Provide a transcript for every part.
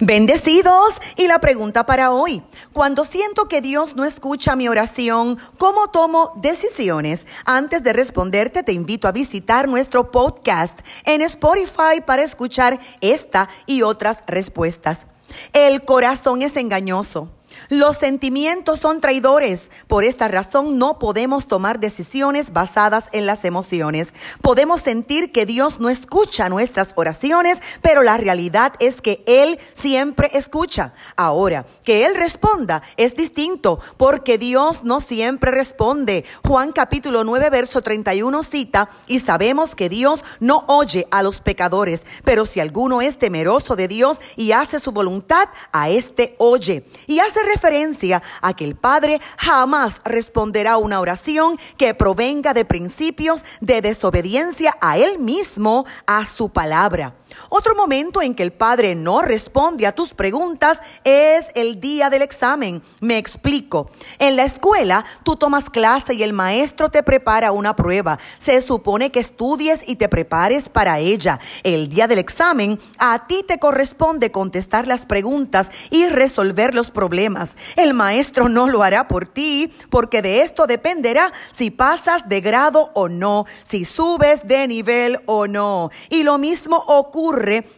Bendecidos. Y la pregunta para hoy, cuando siento que Dios no escucha mi oración, ¿cómo tomo decisiones? Antes de responderte, te invito a visitar nuestro podcast en Spotify para escuchar esta y otras respuestas. El corazón es engañoso los sentimientos son traidores. Por esta razón no podemos tomar decisiones basadas en las emociones. Podemos sentir que Dios no escucha nuestras oraciones, pero la realidad es que Él siempre escucha. Ahora, que Él responda es distinto, porque Dios no siempre responde. Juan capítulo 9, verso 31 cita, y sabemos que Dios no oye a los pecadores, pero si alguno es temeroso de Dios y hace su voluntad, a éste oye. Y hace referencia a que el Padre jamás responderá una oración que provenga de principios de desobediencia a Él mismo, a su palabra. Otro momento en que el padre no responde a tus preguntas es el día del examen. Me explico. En la escuela tú tomas clase y el maestro te prepara una prueba. Se supone que estudies y te prepares para ella. El día del examen a ti te corresponde contestar las preguntas y resolver los problemas. El maestro no lo hará por ti porque de esto dependerá si pasas de grado o no, si subes de nivel o no. Y lo mismo ocurre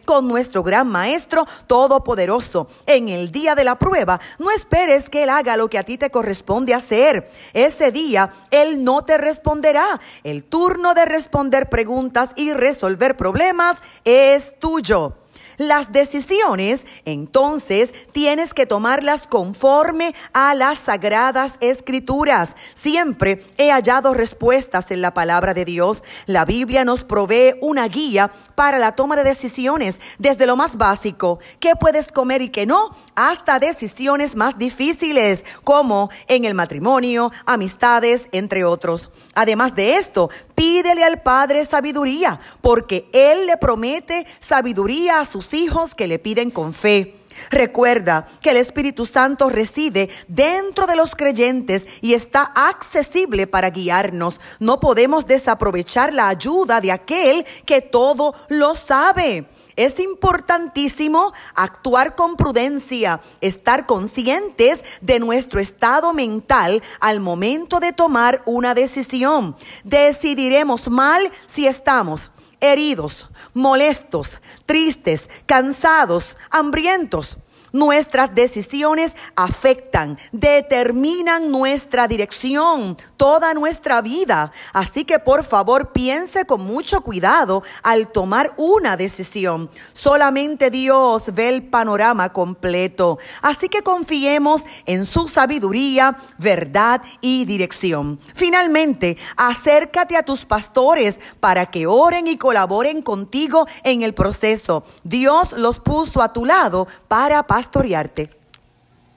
con nuestro gran Maestro Todopoderoso. En el día de la prueba, no esperes que Él haga lo que a ti te corresponde hacer. Ese día, Él no te responderá. El turno de responder preguntas y resolver problemas es tuyo. Las decisiones, entonces, tienes que tomarlas conforme a las sagradas escrituras. Siempre he hallado respuestas en la palabra de Dios. La Biblia nos provee una guía para la toma de decisiones, desde lo más básico, qué puedes comer y qué no, hasta decisiones más difíciles, como en el matrimonio, amistades, entre otros. Además de esto, pídele al Padre sabiduría, porque Él le promete sabiduría a hijos que le piden con fe. Recuerda que el Espíritu Santo reside dentro de los creyentes y está accesible para guiarnos. No podemos desaprovechar la ayuda de aquel que todo lo sabe. Es importantísimo actuar con prudencia, estar conscientes de nuestro estado mental al momento de tomar una decisión. Decidiremos mal si estamos heridos, molestos, tristes, cansados, hambrientos. Nuestras decisiones afectan, determinan nuestra dirección, toda nuestra vida. Así que por favor piense con mucho cuidado al tomar una decisión. Solamente Dios ve el panorama completo. Así que confiemos en su sabiduría, verdad y dirección. Finalmente, acércate a tus pastores para que oren y colaboren contigo en el proceso. Dios los puso a tu lado para pastorearte.